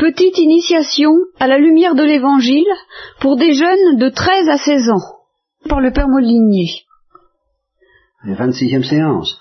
Petite initiation à la lumière de l'Évangile pour des jeunes de 13 à 16 ans, par le Père Molinier. Les 26e séance.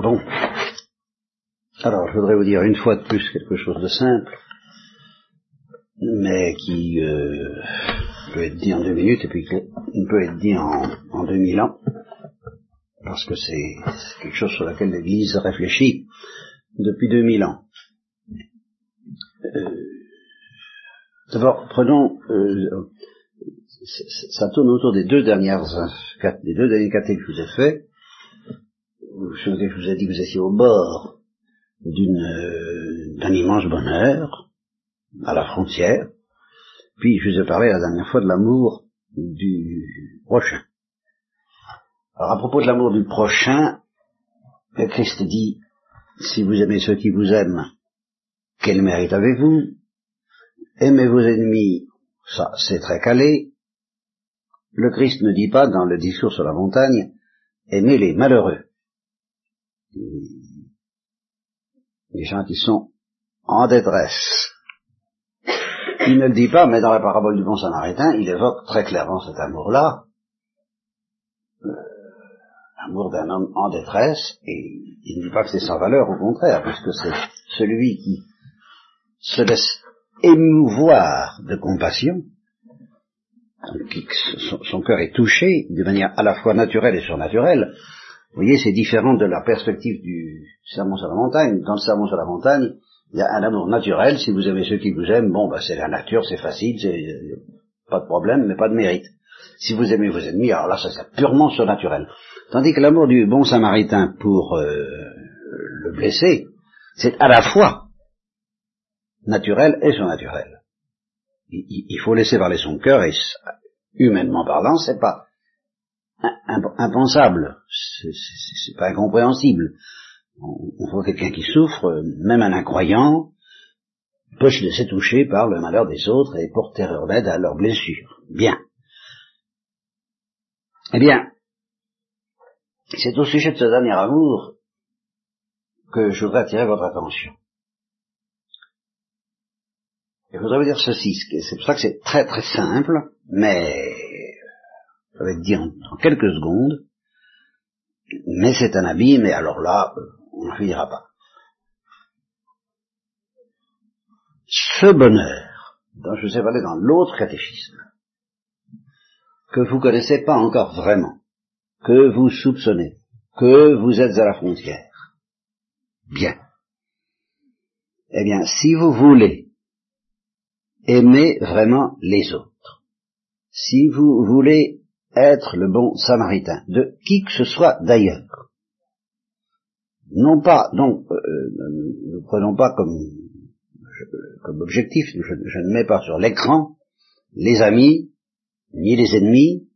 Bon. Alors, je voudrais vous dire une fois de plus quelque chose de simple, mais qui euh, peut être dit en deux minutes et puis qui peut être dit en, en 2000 ans, parce que c'est quelque chose sur laquelle l'Église réfléchit depuis 2000 ans. Euh, D'abord, prenons, euh, ça tourne autour des deux dernières, des deux derniers catés que je vous ai faits. Je vous ai dit que vous étiez au bord d'une, d'un immense bonheur, à la frontière. Puis je vous ai parlé la dernière fois de l'amour du prochain. Alors à propos de l'amour du prochain, le Christ dit si vous aimez ceux qui vous aiment, quel mérite avez-vous? Aimez vos ennemis, ça c'est très calé. Le Christ ne dit pas dans le discours sur la montagne, aimez les malheureux. Les gens qui sont en détresse. Il ne le dit pas, mais dans la parabole du bon samaritain, il évoque très clairement cet amour-là, l'amour d'un homme en détresse, et il ne dit pas que c'est sans valeur, au contraire, puisque c'est celui qui se laisse émouvoir de compassion, qui, son, cœur est touché de manière à la fois naturelle et surnaturelle. Vous voyez, c'est différent de la perspective du sermon sur la montagne. Dans le sermon sur la montagne, il y a un amour naturel. Si vous aimez ceux qui vous aiment, bon, bah, c'est la nature, c'est facile, c'est pas de problème, mais pas de mérite. Si vous aimez vos ennemis, alors là, ça c'est purement surnaturel. Tandis que l'amour du bon samaritain pour euh, le blessé, c'est à la fois naturel et surnaturel. Il, faut laisser parler son cœur et humainement parlant, c'est pas impensable, c'est pas incompréhensible. On, on voit quelqu'un qui souffre, même un incroyant, peut se laisser toucher par le malheur des autres et porter remède à leurs blessures. Bien. Eh bien, c'est au sujet de ce dernier amour que je voudrais attirer votre attention. Et je voudrais vous dire ceci, c'est pour ça que c'est très très simple, mais ça va être dit en, quelques secondes, mais c'est un abîme, et alors là, on ne finira pas. Ce bonheur, dont je vous ai parlé dans l'autre catéchisme, que vous connaissez pas encore vraiment, que vous soupçonnez, que vous êtes à la frontière. Bien. Eh bien, si vous voulez aimer vraiment les autres, si vous voulez être le bon samaritain, de qui que ce soit d'ailleurs, non pas, donc, euh, ne prenons pas comme, comme objectif, je, je ne mets pas sur l'écran les amis, ni les ennemis,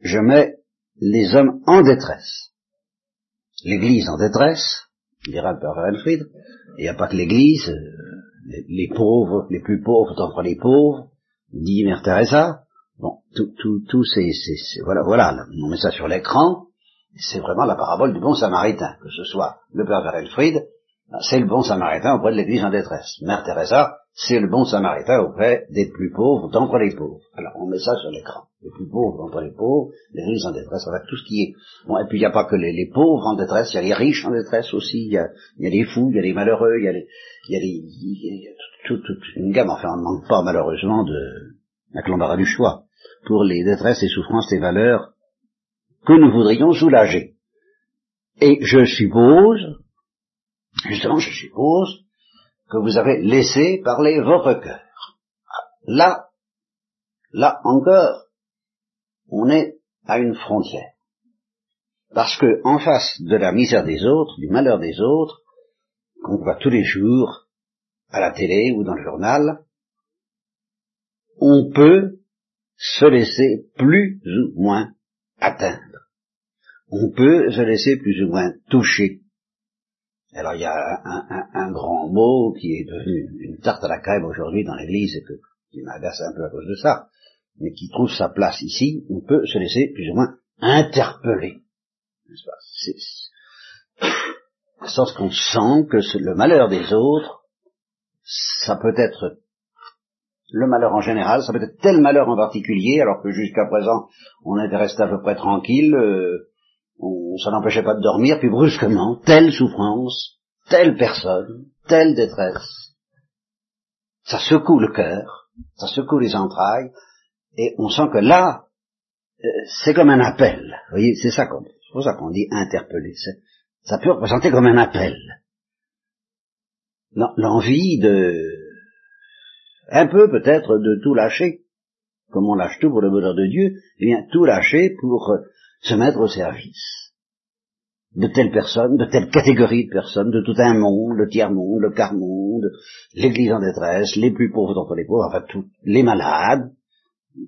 je mets les hommes en détresse. L'Église en détresse, dira le père Renfried, il n'y a pas que l'Église, euh, les, pauvres, les plus pauvres d'entre les pauvres, dit Mère Teresa, bon, tout, tout, tout c'est, voilà, voilà, on met ça sur l'écran, c'est vraiment la parabole du bon samaritain, que ce soit le père Renfried, c'est le bon samaritain auprès de l'Église en détresse. Mère Teresa, c'est le bon samaritain auprès des plus pauvres d'entre les pauvres. Alors on met ça sur l'écran. Les plus pauvres d'entre les pauvres, l'Église en détresse, avec tout ce qui est. Bon, et puis il n'y a pas que les, pauvres en détresse, il y a les riches en détresse aussi, il y a, les fous, il y a les malheureux, il y a les, il y a, a toute, toute, une gamme, enfin on ne manque pas malheureusement de la l'embarras du choix, pour les détresses, les souffrances, les valeurs que nous voudrions soulager. Et je suppose, Justement, je suppose que vous avez laissé parler votre cœur. Là, là encore, on est à une frontière. Parce que, en face de la misère des autres, du malheur des autres, qu'on voit tous les jours, à la télé ou dans le journal, on peut se laisser plus ou moins atteindre. On peut se laisser plus ou moins toucher alors il y a un, grand mot qui est devenu une tarte à la crème aujourd'hui dans l'Église et que, qui m'agace un peu à cause de ça, mais qui trouve sa place ici, on peut se laisser plus ou moins interpeller. de sorte qu'on sent que le malheur des autres, ça peut être le malheur en général, ça peut être tel malheur en particulier, alors que jusqu'à présent on était resté à peu près tranquille, euh, on, ça n'empêchait pas de dormir, puis brusquement, telle souffrance, telle personne, telle détresse, ça secoue le cœur, ça secoue les entrailles, et on sent que là, euh, c'est comme un appel. Vous voyez, c'est ça qu'on, c'est pour ça qu'on dit interpeller. Ça peut représenter comme un appel. L'envie de, un peu peut-être de tout lâcher, comme on lâche tout pour le bonheur de Dieu, eh bien tout lâcher pour euh, se mettre au service de telle personne, de telle catégorie de personnes, de tout un monde, le tiers-monde, le quart-monde, l'église en détresse, les plus pauvres d'entre les pauvres, enfin tous les malades,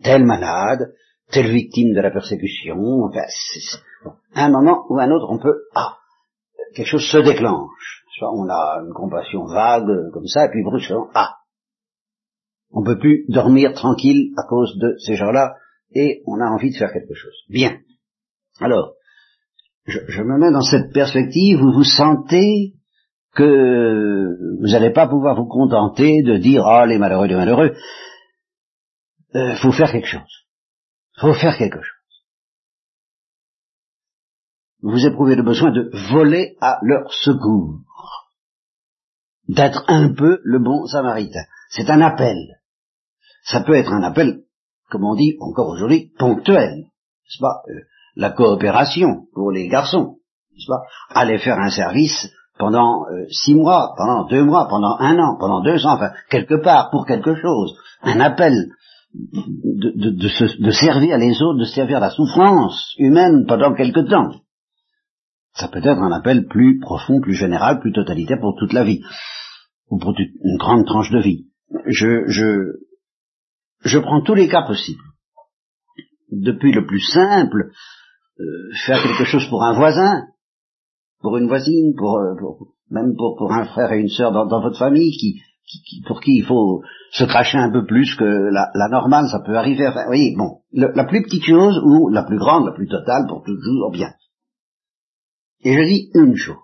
tel malade, telle victime de la persécution, enfin, à un moment ou à un autre, on peut, ah, quelque chose se déclenche. On a une compassion vague, comme ça, et puis brusquement, ah, on peut plus dormir tranquille à cause de ces gens-là, et on a envie de faire quelque chose. Bien. Alors, je, me mets dans cette perspective où vous sentez que vous n'allez pas pouvoir vous contenter de dire ah les malheureux les malheureux. Il euh, faut faire quelque chose. faut faire quelque chose. Vous éprouvez le besoin de voler à leur secours, d'être un peu le bon samaritain. C'est un appel. Ça peut être un appel, comme on dit encore aujourd'hui, ponctuel. N'est-ce pas? Euh, la coopération pour les garçons, n'est-ce pas? Aller faire un service pendant euh, six mois, pendant deux mois, pendant un an, pendant deux ans, enfin quelque part pour quelque chose, un appel de, de, servir les autres, de servir la souffrance humaine pendant quelque temps. Ça peut être un appel plus profond, plus général, plus totalitaire pour toute la vie, ou pour une grande tranche de vie. Je, je, je prends tous les cas possibles. Depuis le plus simple, faire quelque chose pour un voisin, pour une voisine, pour, euh, même pour, un frère et une sœur dans, votre famille, qui, pour qui il faut se cracher un peu plus que la, normale, ça peut arriver. Enfin, oui, bon, la plus petite chose ou la plus grande, la plus totale, pour toujours bien. Et je dis une chose.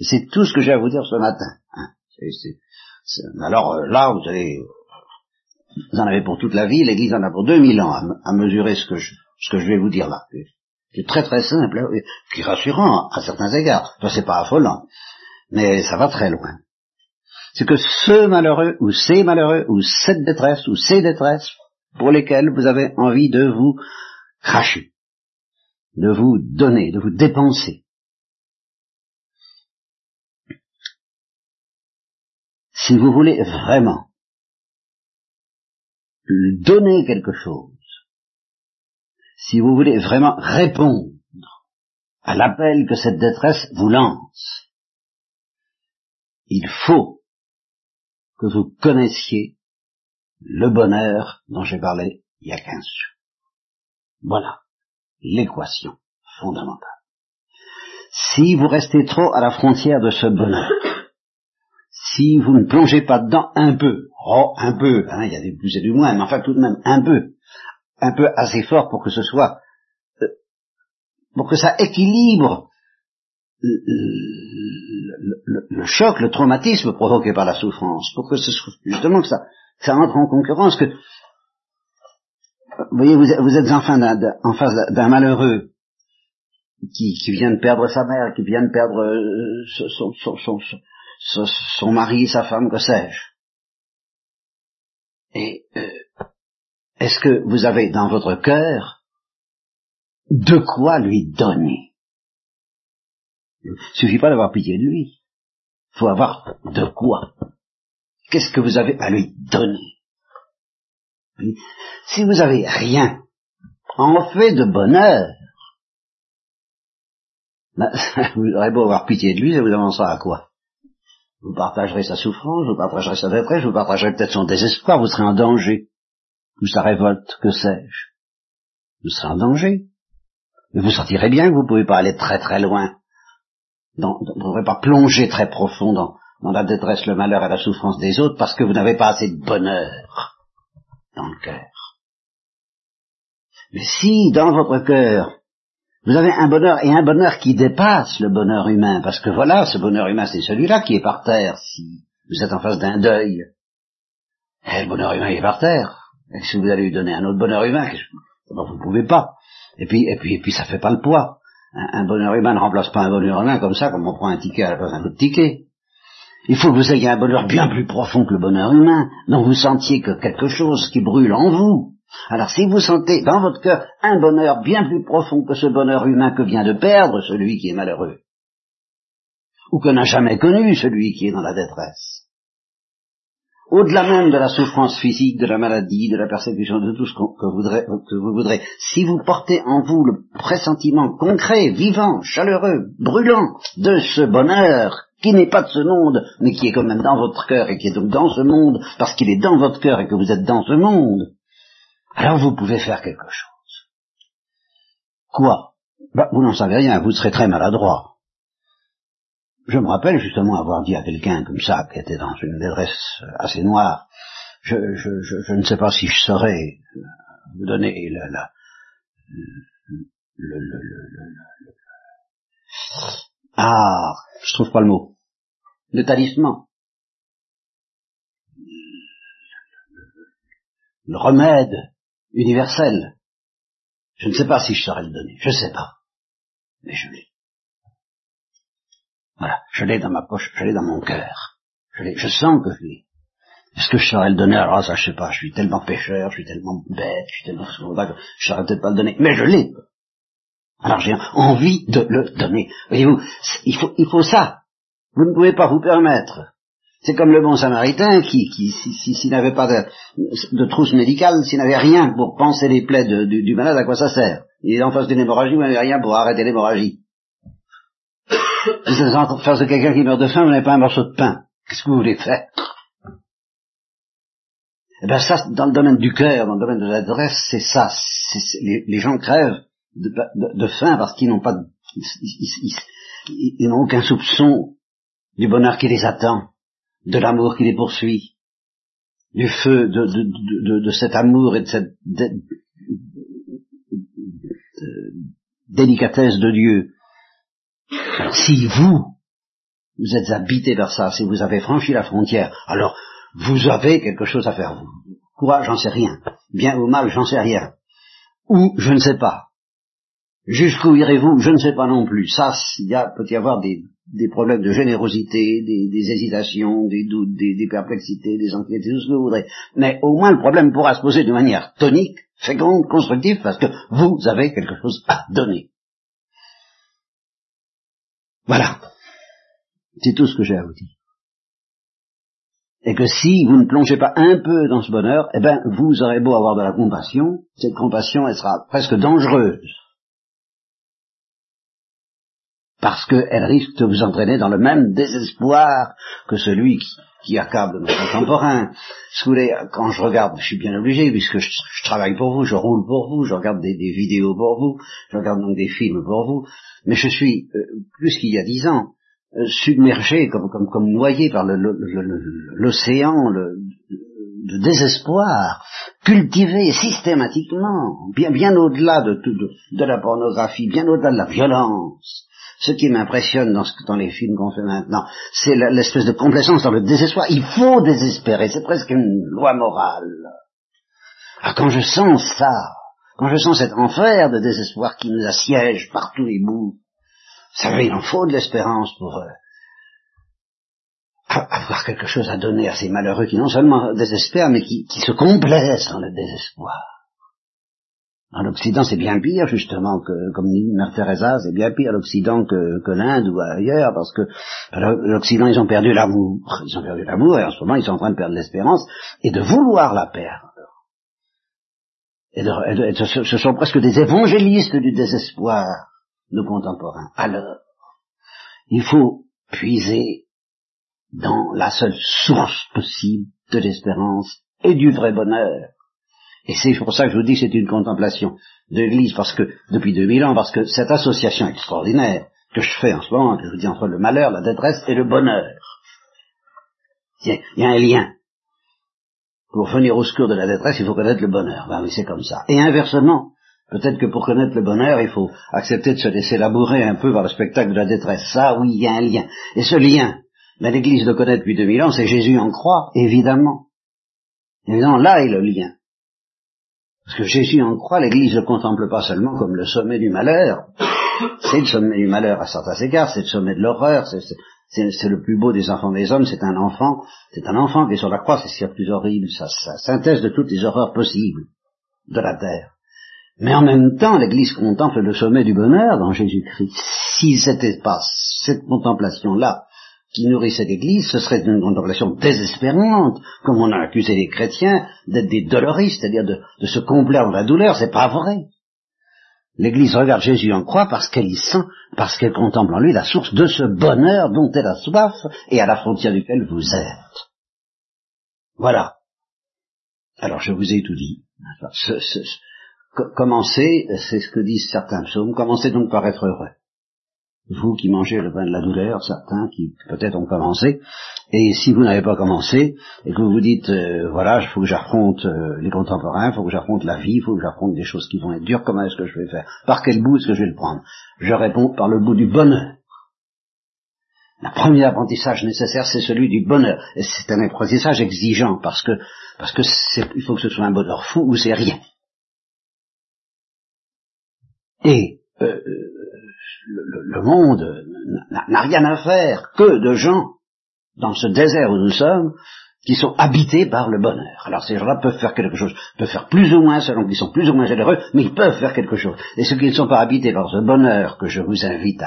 C'est tout ce que j'ai à vous dire ce matin. Hein. alors euh, là, vous avez, vous en avez pour toute la vie, l'Église en a pour 2000 ans à mesurer ce que je, ce que je vais vous dire là. C'est très très simple, hein, puis rassurant à certains égards. Enfin, c'est pas affolant, mais ça va très loin. C'est que ce malheureux, ou ces malheureux, ou cette détresse, ou ces détresses, pour lesquelles vous avez envie de vous cracher, de vous donner, de vous dépenser. Si vous voulez vraiment donner quelque chose, si vous voulez vraiment répondre à l'appel que cette détresse vous lance, il faut que vous connaissiez le bonheur dont j'ai parlé il y a quinze jours. Voilà l'équation fondamentale. Si vous restez trop à la frontière de ce bonheur, si vous ne plongez pas dedans un peu, oh, un peu, hein, il y a du plus et du moins, mais enfin tout de même un peu, un peu assez fort pour que ce soit, euh, pour que ça équilibre le, choc, le traumatisme provoqué par la souffrance, pour que ce soit justement que ça, ça entre en concurrence, que vous voyez, vous, êtes enfin en face d'un malheureux qui, qui, vient de perdre sa mère, qui vient de perdre euh, son, son, son, son, mari, sa femme, que sais-je. Et euh, est-ce que vous avez dans votre cœur de quoi lui donner? Il ne suffit pas d'avoir pitié de lui. Il faut avoir de quoi. Qu'est-ce que vous avez à lui donner? Si vous avez rien en fait de bonheur, ben, vous aurez beau avoir pitié de lui, ça vous avancera à quoi? Vous partagerez sa souffrance, vous partagerez sa détresse, vous partagerez peut-être son désespoir, vous serez en danger ou sa révolte, que sais-je. Vous serez en danger. Mais vous sentirez bien que vous ne pouvez pas aller très très loin. vous ne pouvez pas plonger très profond dans, la détresse, le malheur et la souffrance des autres parce que vous n'avez pas assez de bonheur dans le cœur. Mais si dans votre cœur, Vous avez un bonheur et un bonheur qui dépasse le bonheur humain, parce que voilà, ce bonheur humain, c'est celui-là qui est par terre, si vous êtes en face d'un deuil. Et le bonheur humain est par terre. Et si vous allez lui donner un autre bonheur humain, vous ne pouvez pas? Et puis, et puis, et puis, ça fait pas le poids. Un, bonheur humain ne remplace pas un bonheur humain comme ça, comme on prend un ticket à la place d'un autre ticket. Il faut que vous ayez un bonheur bien plus profond que le bonheur humain, dont vous sentiez que quelque chose qui brûle en vous. Alors si vous sentez dans votre cœur un bonheur bien plus profond que ce bonheur humain que vient de perdre celui qui est malheureux, ou que n'a jamais connu celui qui est dans la détresse, au-delà même de la souffrance physique, de la maladie, de la persécution, de tout ce que, vous voudrez, si vous portez en vous le pressentiment concret, vivant, chaleureux, brûlant de ce bonheur qui n'est pas de ce monde, mais qui est quand même dans votre cœur et qui est donc dans ce monde, parce qu'il est dans votre cœur et que vous êtes dans ce monde, alors vous pouvez faire quelque chose. Quoi? Ben, Vous n'en savez rien, vous serez très maladroit. Je me rappelle justement avoir dit à quelqu'un comme ça, qui était dans une détresse assez noire, je, je, je, ne sais pas si je saurais vous donner la, la, le, le, le, ah, je trouve pas le mot, le talisman, le remède universel. Je ne sais pas si je saurais le donner, je ne sais pas, mais je l'ai. Voilà, je l'ai dans ma poche, je l'ai dans mon cœur. Je, je sens que je l'ai. Est-ce que je saurais le donner Alors ça, je sais pas, je suis tellement pécheur, je suis tellement bête, je suis tellement je saurais peut-être pas le donner, mais je l'ai. Alors j'ai envie de le donner. Voyez-vous, il faut, il faut ça. Vous ne pouvez pas vous permettre. C'est comme le bon samaritain qui, qui s'il n'avait pas de, trousse médicale, s'il n'avait rien pour penser les plaies du, du, malade, à quoi ça sert? Il est en face d'une hémorragie, vous n'avez rien pour arrêter l'hémorragie. Vous en face de quelqu'un qui meurt de faim, vous n'avez pas un morceau de pain. Qu'est-ce que vous voulez faire? Eh bien ça, dans le domaine du cœur, dans le domaine de l'adresse, c'est ça. les, gens crèvent de, faim parce qu'ils n'ont pas, ils, n'ont aucun soupçon du bonheur qui les attend, de l'amour qui les poursuit, du feu de, de cet amour et de cette délicatesse de Dieu si vous, vous êtes habité par ça, si vous avez franchi la frontière, alors vous avez quelque chose à faire. Quoi, j'en sais rien. Bien ou mal, j'en sais rien. Ou, je ne sais pas. Jusqu'où irez-vous? Je ne sais pas non plus. Ça, il peut y avoir des, problèmes de générosité, des, hésitations, des doutes, des, perplexités, des anxiétés, tout ce que vous voudrez. Mais au moins le problème pourra se poser de manière tonique, féconde, constructive, parce que vous avez quelque chose à donner. Voilà. C'est tout ce que j'ai à vous dire. Et que si vous ne plongez pas un peu dans ce bonheur, eh bien, vous aurez beau avoir de la compassion, cette compassion, elle sera presque dangereuse. Parce qu'elle risque de vous entraîner dans le même désespoir que celui qui, accable nos contemporains. vous voulez, quand je regarde, je suis bien obligé, puisque je, travaille pour vous, je roule pour vous, je regarde des, vidéos pour vous, je regarde donc des films pour vous, mais je suis, euh, plus qu'il y a dix ans, euh, submergé, comme, comme, comme noyé par l'océan de désespoir, cultivé systématiquement, bien, bien au-delà de, de, de, la pornographie, bien au-delà de la violence. Ce qui m'impressionne dans, les films qu'on fait maintenant, c'est l'espèce de complaisance dans le désespoir. Il faut désespérer, c'est presque une loi morale. Ah, quand je sens ça, quand je sens cet enfer de désespoir qui nous assiège par tous les bouts, vous savez, il en faut de l'espérance pour euh, avoir quelque chose à donner à ces malheureux qui non seulement désespèrent, mais qui, se complaisent dans le désespoir. En Occident, c'est bien pire, justement, que, comme dit Mère Teresa, c'est bien pire l'Occident que, que l'Inde ou ailleurs, parce que l'Occident, ils ont perdu l'amour. Ils ont perdu l'amour, et en ce moment, ils sont en train de perdre l'espérance, et de vouloir la perdre et, ce sont presque des évangélistes du désespoir, nos contemporains. Alors, il faut puiser dans la seule source possible de l'espérance et du vrai bonheur. Et c'est pour ça que je vous dis que c'est une contemplation de l'Église, parce que, depuis 2000 ans, parce que cette association extraordinaire que je fais en ce moment, que je vous dis entre le malheur, la détresse et le bonheur, il y a un lien. Pour venir au secours de la détresse, il faut connaître le bonheur. Ben oui, c'est comme ça. Et inversement, Peut-être que pour connaître le bonheur, il faut accepter de se laisser labourer un peu par le spectacle de la détresse. Ça, oui, il y a un lien. Et ce lien, ben, l'Église le connaît depuis 2000 ans, c'est Jésus en croix, évidemment. Évidemment, là est le lien. Parce que Jésus en croix, l'Église ne le contemple pas seulement comme le sommet du malheur. C'est le sommet du malheur à certains égards, c'est le sommet de l'horreur, c'est le plus beau des enfants des hommes, c'est un enfant, c'est un enfant qui est sur la croix, c'est ce plus horrible, ça, ça synthèse de toutes les horreurs possibles de la terre. Mais en même temps, l'Église contemple le sommet du bonheur dans Jésus-Christ. Si c'était pas cette contemplation-là qui nourrissait l'Église, ce serait une contemplation désespérante, comme on a accusé les chrétiens d'être des doloristes, c'est-à-dire de, se complaire dans la douleur, c'est pas vrai. L'Église regarde Jésus en croix parce qu'elle y sent, parce qu'elle contemple en lui la source de ce bonheur dont elle a soif et à la frontière duquel vous êtes. Voilà. Alors je vous ai tout dit. Ce, ce, commencez, c'est ce que disent certains psaumes, commencez donc par être heureux. Vous qui mangez le pain de la douleur, certains qui peut-être ont commencé, et si vous n'avez pas commencé, et que vous vous dites, euh, voilà, il faut que j'affronte euh, les contemporains, il faut que j'affronte la vie, il faut que j'affronte des choses qui vont être dures, comment est-ce que je vais faire? Par quel bout est-ce que je vais le prendre? Je réponds par le bout du bonheur. Le premier apprentissage nécessaire, c'est celui du bonheur. Et c'est un apprentissage exigeant, parce que, parce que il faut que ce soit un bonheur fou ou c'est rien. Et euh, le, monde n'a rien à faire que de gens dans ce désert où nous sommes qui sont habités par le bonheur. Alors ces gens-là peuvent faire quelque chose, peuvent faire plus ou moins selon qu'ils sont plus ou moins généreux, mais ils peuvent faire quelque chose. Et ceux qui ne sont pas habités par ce bonheur que je vous invite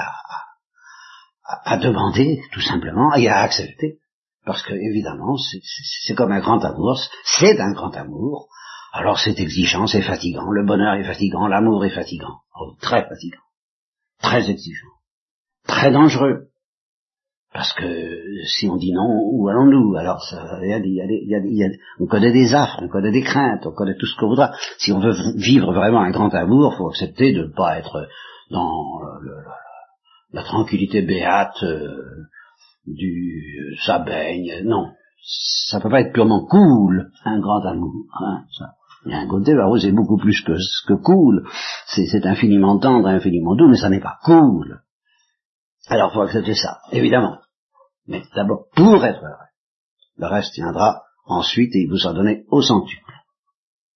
à, demander, tout simplement, et à accepter, parce que évidemment, c'est comme un grand amour, c'est un grand amour, alors c'est exigeant, c'est fatigant, le bonheur est fatigant, l'amour est fatigant, oh, très fatigant, très exigeant, très dangereux. Parce que si on dit non, où allons-nous? Alors ça, y a, y a, on connaît des affres, on connaît des craintes, on connaît tout ce qu'on voudra. Si on veut vivre vraiment un grand amour, faut accepter de ne pas être dans la tranquillité béate euh, du ça baigne. Non, ça peut pas être purement cool, un grand amour. Hein, ça. Il y a un côté, bah c'est beaucoup plus que, que cool. C'est infiniment tendre, infiniment doux, mais ça n'est pas cool. Alors, il faut accepter ça, évidemment. Mais d'abord, pour être heureux. Le reste viendra ensuite et il vous en donner au centuple.